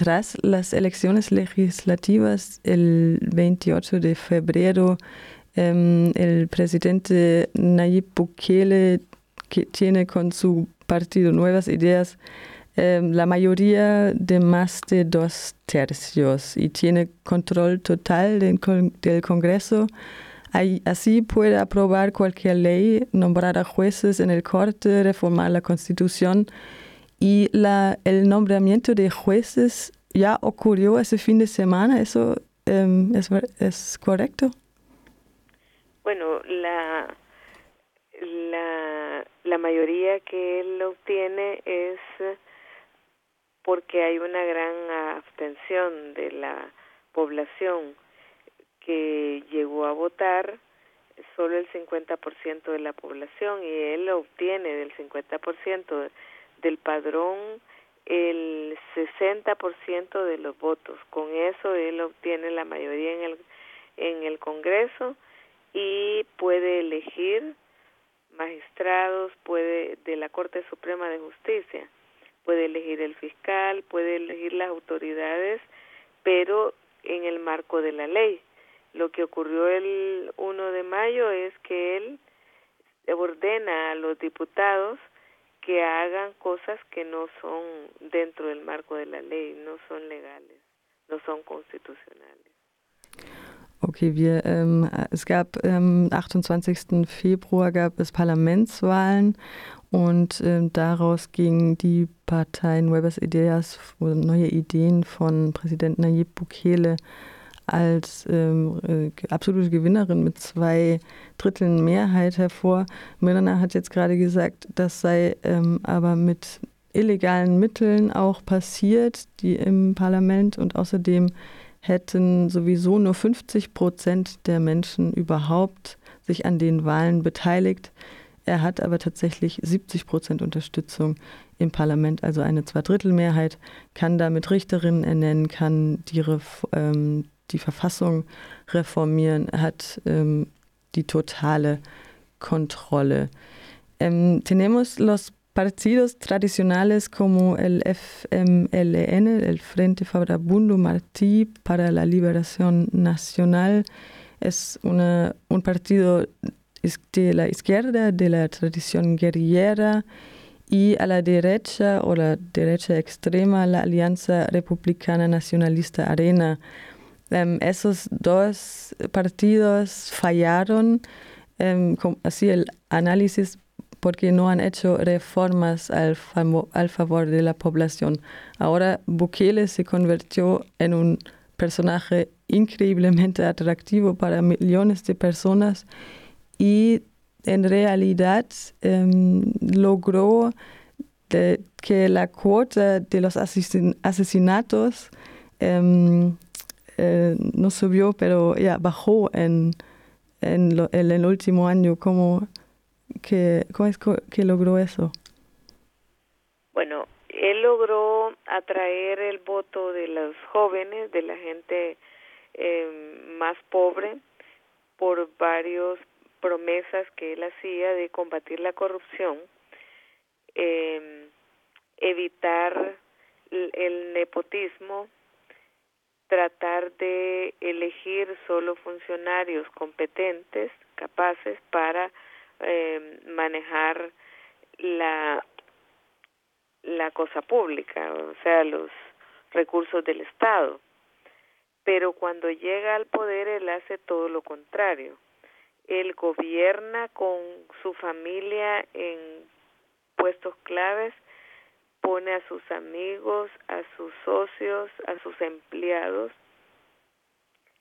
tras las elecciones legislativas el 28 de febrero, em, el presidente Nayib Bukele, que tiene con su partido Nuevas Ideas em, la mayoría de más de dos tercios y tiene control total del, del Congreso, así puede aprobar cualquier ley, nombrar a jueces en el corte, reformar la Constitución y la, el nombramiento de jueces ya ocurrió ese fin de semana. ¿Eso es, es correcto? Bueno, la, la, la mayoría que él obtiene es porque hay una gran abstención de la población que llegó a votar solo el 50% de la población y él obtiene del 50% del padrón el 60% de los votos. Con eso él obtiene la mayoría en el en el Congreso y puede elegir magistrados, puede de la Corte Suprema de Justicia, puede elegir el fiscal, puede elegir las autoridades, pero en el marco de la ley. Lo que ocurrió el 1 de mayo es que él ordena a los diputados que hagan cosas que no son dentro del marco de la ley, no son legales, no son constitucionales. Okay, wir, ähm, es gab am ähm, 28. Februar gab es Parlamentswahlen und ähm, daraus ging die Partei Nuevas Ideas, neue Ideen von Präsident Nayib Bukele als ähm, äh, absolute Gewinnerin mit zwei Dritteln Mehrheit hervor. Milner hat jetzt gerade gesagt, das sei ähm, aber mit illegalen Mitteln auch passiert, die im Parlament und außerdem hätten sowieso nur 50 Prozent der Menschen überhaupt sich an den Wahlen beteiligt. Er hat aber tatsächlich 70 Prozent Unterstützung im Parlament, also eine Zweidrittelmehrheit, kann damit Richterinnen ernennen, kann die, ähm, die Verfassung reformieren, hat ähm, die. Ähm, tenemos los partidos tradicionales como el FMLN, el Frente Farabundo Martí para la Liberación Nacional, es un partido de la izquierda, de la tradición guerrillera, y a la derecha o la derecha extrema, la Alianza Republicana Nacionalista Arena, Um, esos dos partidos fallaron, um, así el análisis, porque no han hecho reformas al, al favor de la población. Ahora Bukele se convirtió en un personaje increíblemente atractivo para millones de personas y en realidad um, logró que la cuota de los asesinatos eh, no subió, pero ya bajó en, en, lo, el último año. ¿Cómo, que, cómo es que logró eso? Bueno, él logró atraer el voto de los jóvenes, de la gente eh, más pobre, por varios promesas que él hacía de combatir la corrupción, eh, evitar el nepotismo, tratar de elegir solo funcionarios competentes, capaces para eh, manejar la la cosa pública, o sea, los recursos del Estado. Pero cuando llega al poder, él hace todo lo contrario. Él gobierna con su familia en puestos claves pone a sus amigos, a sus socios, a sus empleados,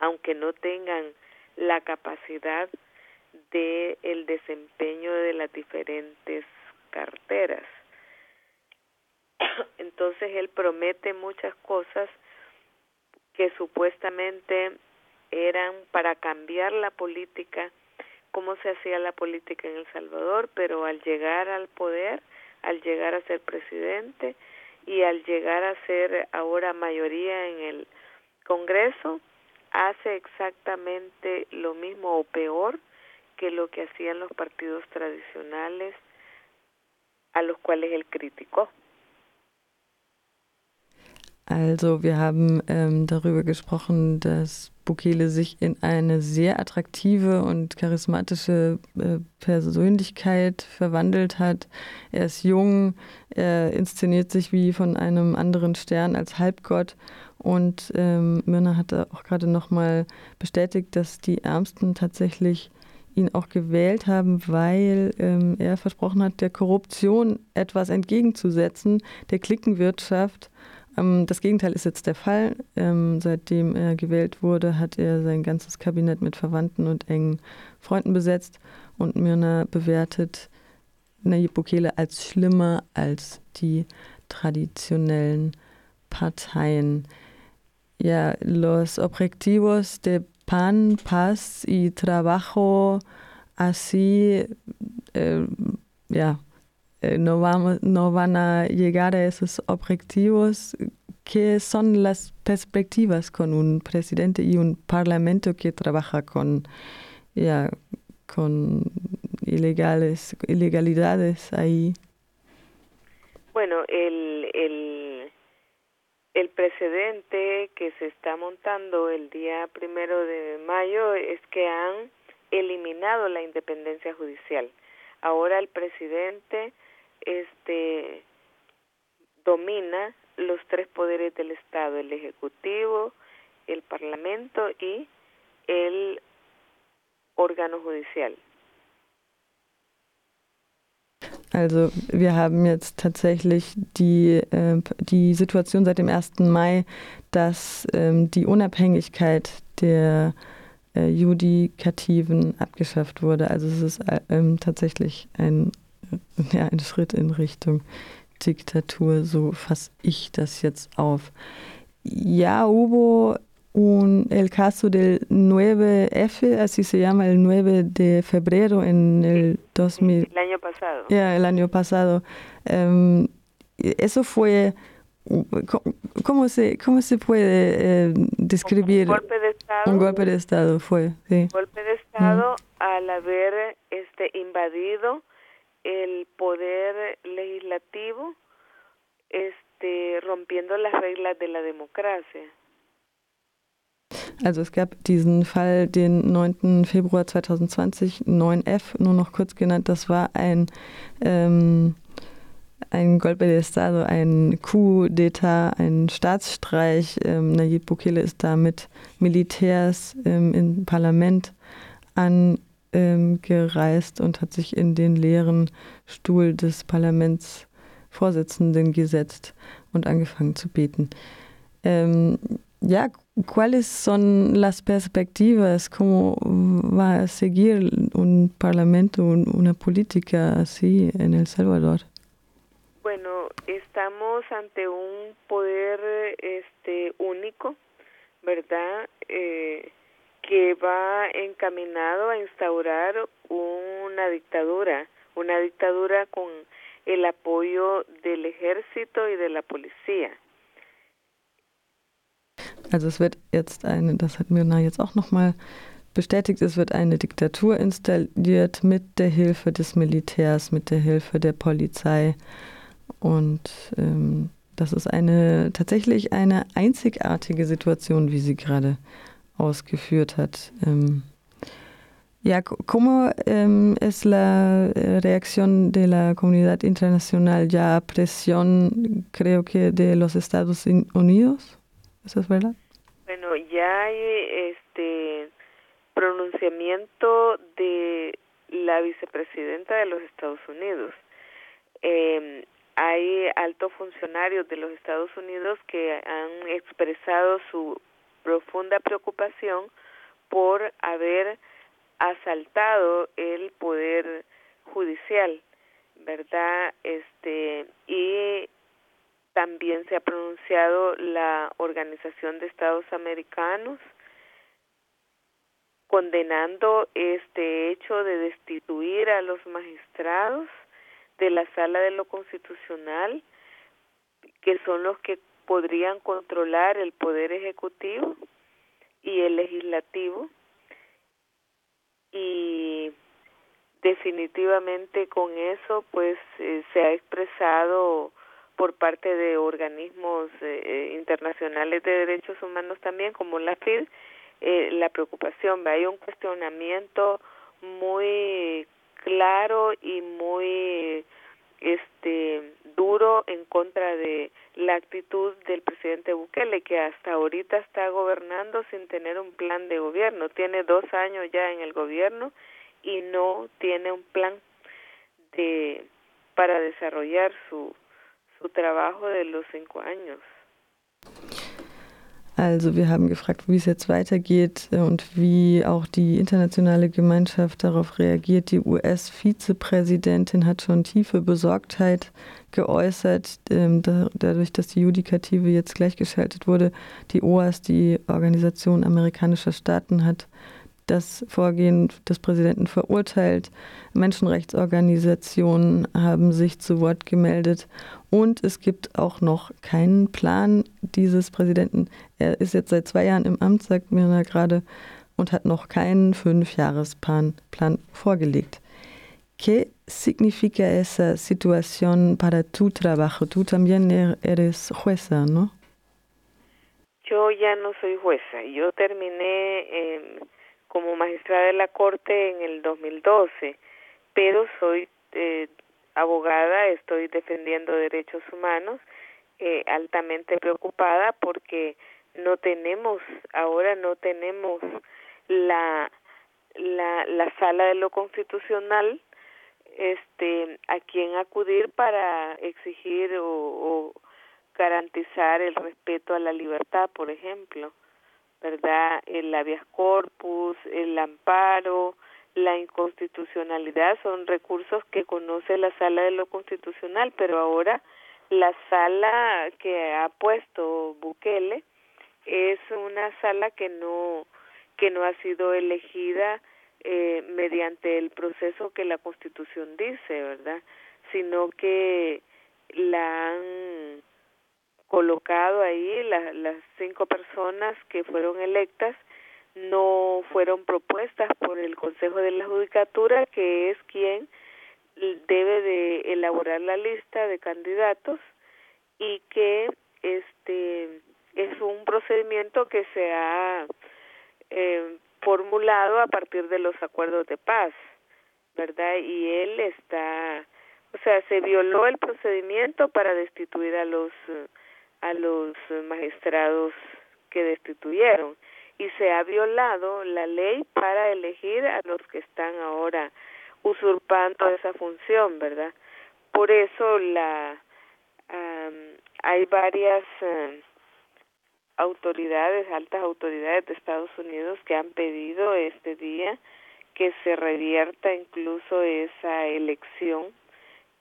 aunque no tengan la capacidad de el desempeño de las diferentes carteras. Entonces él promete muchas cosas que supuestamente eran para cambiar la política, cómo se hacía la política en El Salvador, pero al llegar al poder al llegar a ser presidente y al llegar a ser ahora mayoría en el Congreso, hace exactamente lo mismo o peor que lo que hacían los partidos tradicionales a los cuales él criticó. Also wir haben ähm, darüber gesprochen, dass Bukele sich in eine sehr attraktive und charismatische äh, Persönlichkeit verwandelt hat. Er ist jung, er inszeniert sich wie von einem anderen Stern als Halbgott und ähm, Myrna hatte auch gerade nochmal bestätigt, dass die Ärmsten tatsächlich ihn auch gewählt haben, weil ähm, er versprochen hat, der Korruption etwas entgegenzusetzen, der Klickenwirtschaft das Gegenteil ist jetzt der Fall. Ähm, seitdem er gewählt wurde, hat er sein ganzes Kabinett mit Verwandten und engen Freunden besetzt und Myrna bewertet Nayib Bukele als schlimmer als die traditionellen Parteien. Ja, los objetivos de pan, paz y trabajo así, eh, ja, no, vamos, no van a llegar a esos objetivos. ¿Qué son las perspectivas con un presidente y un parlamento que trabaja con, ya, con ilegales, ilegalidades ahí? Bueno, el, el, el precedente que se está montando el día primero de mayo es que han eliminado la independencia judicial. Ahora el presidente este domina los tres poderes del Estado, el Ejecutivo, el Parlamento y el órgano judicial. Also wir haben jetzt tatsächlich die, äh, die Situation seit dem 1. Mai, dass ähm, die Unabhängigkeit der äh, Judikativen abgeschafft wurde. Also es ist äh, ähm, tatsächlich ein ja, ein Schritt in Richtung Diktatur, so fasse ich das jetzt auf. Ya hubo un, el caso del 9F, así se llama, el 9 de febrero en el 2000. El año pasado. Ya, el año pasado. Um, eso fue. ¿Cómo se, cómo se puede eh, describir? Un golpe de Estado. Un golpe de Estado fue, sí. Un golpe de Estado mm. al haber este, invadido el poder legislativo este, rompiendo las reglas de la Demokratie. Also es gab diesen Fall, den 9. Februar 2020, 9F, nur noch kurz genannt, das war ein, ähm, ein Golpe de Estado, ein Coup d'État, ein Staatsstreich. Ähm, Nayib Bukele ist da mit Militärs ähm, im Parlament an ähm, gereist und hat sich in den leeren Stuhl des Parlamentsvorsitzenden gesetzt und angefangen zu beten. Ähm, ja, ¿cuáles son las perspectivas? ¿Cómo va a seguir un parlamento, una política así en El Salvador? Bueno, estamos ante un poder este único, ¿verdad? Eh, que va encaminado a instaurar una dictadura, una dictadura con el apoyo del ejército y de la policía. Also es wird jetzt eine, das hat Mirna jetzt auch nochmal bestätigt, es wird eine Diktatur installiert mit der Hilfe des Militärs, mit der Hilfe der Polizei. Und ähm, das ist eine tatsächlich eine einzigartige Situation, wie sie gerade ausgeführt hat. Ähm, ¿cómo ähm, es la reacción de la comunidad internacional ya a presión, creo que de los Estados Unidos? ¿Eso es verdad? Bueno, ya hay este pronunciamiento de la vicepresidenta de los Estados Unidos. Eh, hay altos funcionarios de los Estados Unidos que han expresado su profunda preocupación por haber asaltado el poder judicial, ¿verdad? Este y también se ha pronunciado la Organización de Estados Americanos condenando este hecho de destituir a los magistrados de la Sala de lo Constitucional, que son los que podrían controlar el poder ejecutivo y el legislativo y definitivamente con eso pues eh, se ha expresado por parte de organismos eh, eh, internacionales de derechos humanos también, como la FID, eh, la preocupación. Hay un cuestionamiento muy claro y muy este duro en contra de la actitud del presidente Bukele que hasta ahorita está gobernando sin tener un plan de gobierno. Tiene dos años ya en el gobierno y no tiene un plan de para desarrollar su su trabajo de los cinco años Also wir haben gefragt, wie es jetzt weitergeht äh, und wie auch die internationale Gemeinschaft darauf reagiert. Die US-Vizepräsidentin hat schon tiefe Besorgtheit geäußert, ähm, dadurch, dass die Judikative jetzt gleichgeschaltet wurde. Die OAS, die Organisation amerikanischer Staaten, hat das Vorgehen des Präsidenten verurteilt. Menschenrechtsorganisationen haben sich zu Wort gemeldet und es gibt auch noch keinen Plan dieses Präsidenten. Er ist jetzt seit zwei Jahren im Amt, sagt mir gerade, und hat noch keinen Fünfjahresplan Plan vorgelegt. ¿Qué significa esa situación para tu trabajo? Tú también er-, eres jueza, ¿no? Yo ya no soy jueza. Yo terminé eh, como magistrada de la Corte en el 2012, pero soy eh, abogada, estoy defendiendo derechos humanos, eh, altamente preocupada porque no tenemos, ahora no tenemos la, la, la sala de lo constitucional este a quien acudir para exigir o, o garantizar el respeto a la libertad, por ejemplo, ¿verdad? El habeas corpus, el amparo, la inconstitucionalidad son recursos que conoce la sala de lo constitucional, pero ahora la sala que ha puesto Bukele es una sala que no que no ha sido elegida eh, mediante el proceso que la Constitución dice, ¿verdad? Sino que la han colocado ahí las cinco personas que fueron electas no fueron propuestas por el Consejo de la Judicatura, que es quien debe de elaborar la lista de candidatos y que este es un procedimiento que se ha eh, formulado a partir de los acuerdos de paz, ¿verdad? Y él está, o sea, se violó el procedimiento para destituir a los a los magistrados que destituyeron y se ha violado la ley para elegir a los que están ahora usurpando esa función, ¿verdad? Por eso la hay varias autoridades, altas autoridades de Estados Unidos que han pedido este día que se revierta incluso esa elección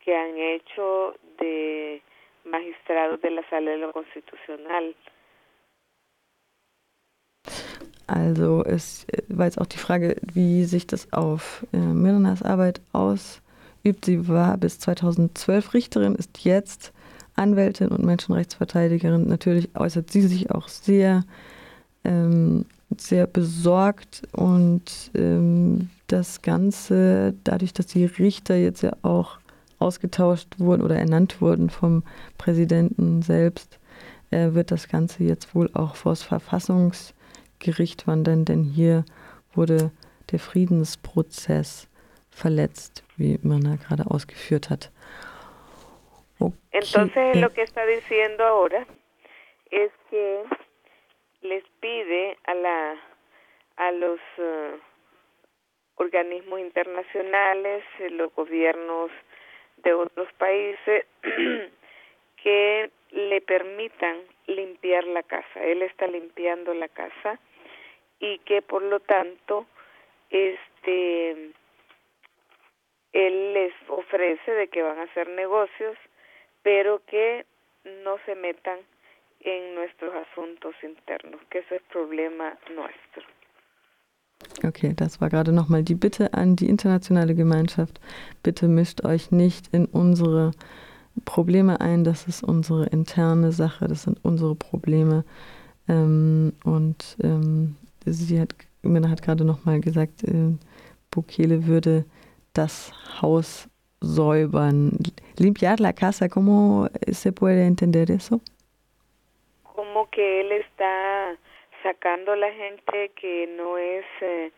que han hecho de magistrados de la Sala de lo Constitucional. Also es war jetzt auch die Frage, wie sich das auf äh, Mirnas Arbeit ausübt. Sie war bis 2012 Richterin, ist jetzt Anwältin und Menschenrechtsverteidigerin. Natürlich äußert sie sich auch sehr, ähm, sehr besorgt und ähm, das Ganze, dadurch, dass die Richter jetzt ja auch ausgetauscht wurden oder ernannt wurden vom Präsidenten selbst, äh, wird das Ganze jetzt wohl auch vor das Verfassungs- Gericht wandern, denn hier wurde der Friedensprozess verletzt, wie Mirna gerade ausgeführt hat. Okay. Entonces lo que está diciendo ahora es que les pide a la a los uh, organismos internacionales, los gobiernos de otros países que le permitan limpiar la casa. Él está limpiando la casa y que por lo tanto este él les ofrece de que van a hacer negocios pero que no se metan en nuestros asuntos internos, que ese es Problema nuestro. Okay, das war gerade nochmal die Bitte an die internationale Gemeinschaft. Bitte mischt euch nicht in unsere Probleme ein. Das ist unsere interne Sache, das sind unsere Probleme. Ähm, und ähm, sie hat, Minna hat gerade nochmal gesagt, äh, Bukele würde das Haus säubern. Limpiar la casa, ¿cómo se puede entender eso? Como que él está sacando la gente que no es eh,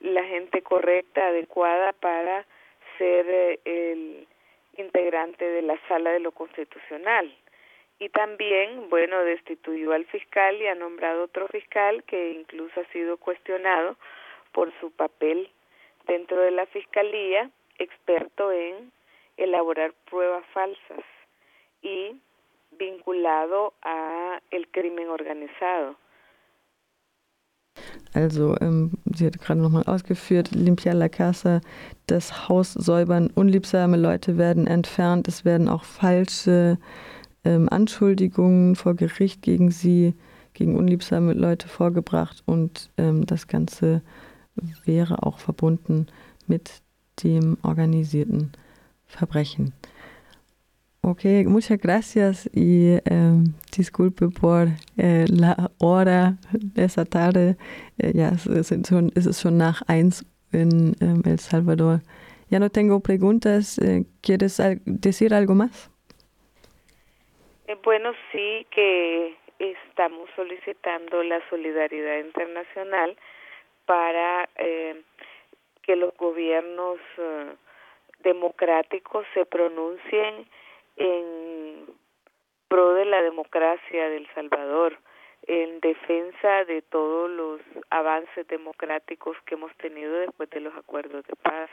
la gente correcta, adecuada para ser eh, el integrante de la sala de lo constitucional. Y también, bueno, destituyó al fiscal y ha nombrado otro fiscal que incluso ha sido cuestionado por su papel dentro de la fiscalía, experto en elaborar pruebas falsas y vinculado a el crimen organizado. Also, ähm, sie hat gerade nochmal ausgeführt, Limpia La Casa, das Haus säubern, unliebsame Leute werden entfernt, es werden auch falsche ähm, Anschuldigungen vor Gericht gegen sie, gegen unliebsame Leute vorgebracht und ähm, das Ganze wäre auch verbunden mit dem organisierten Verbrechen. Ok, muchas gracias y eh, disculpe por eh, la hora de esa tarde. Eh, ya es, schon, es nach eins en em, El Salvador. Ya no tengo preguntas. Eh, ¿Quieres decir algo más? Eh, bueno, sí que estamos solicitando la solidaridad internacional para eh, que los gobiernos democráticos se pronuncien en pro de la democracia del Salvador, en defensa de todos los avances democráticos que hemos tenido después de los acuerdos de paz.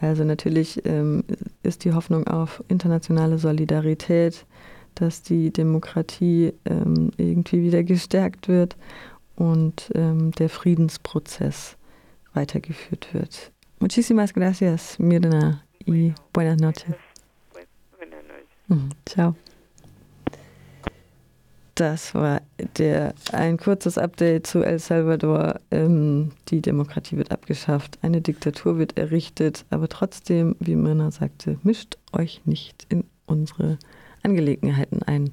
Also natürlich ähm, ist die Hoffnung auf internationale Solidarität, dass die Demokratie ähm, irgendwie wieder gestärkt wird und ähm, der Friedensprozess weitergeführt wird. Muchísimas gracias, Mirna. Y buenas noches. Ciao. Das war der, ein kurzes Update zu El Salvador. Ähm, die Demokratie wird abgeschafft, eine Diktatur wird errichtet, aber trotzdem, wie Myrna sagte, mischt euch nicht in unsere Angelegenheiten ein.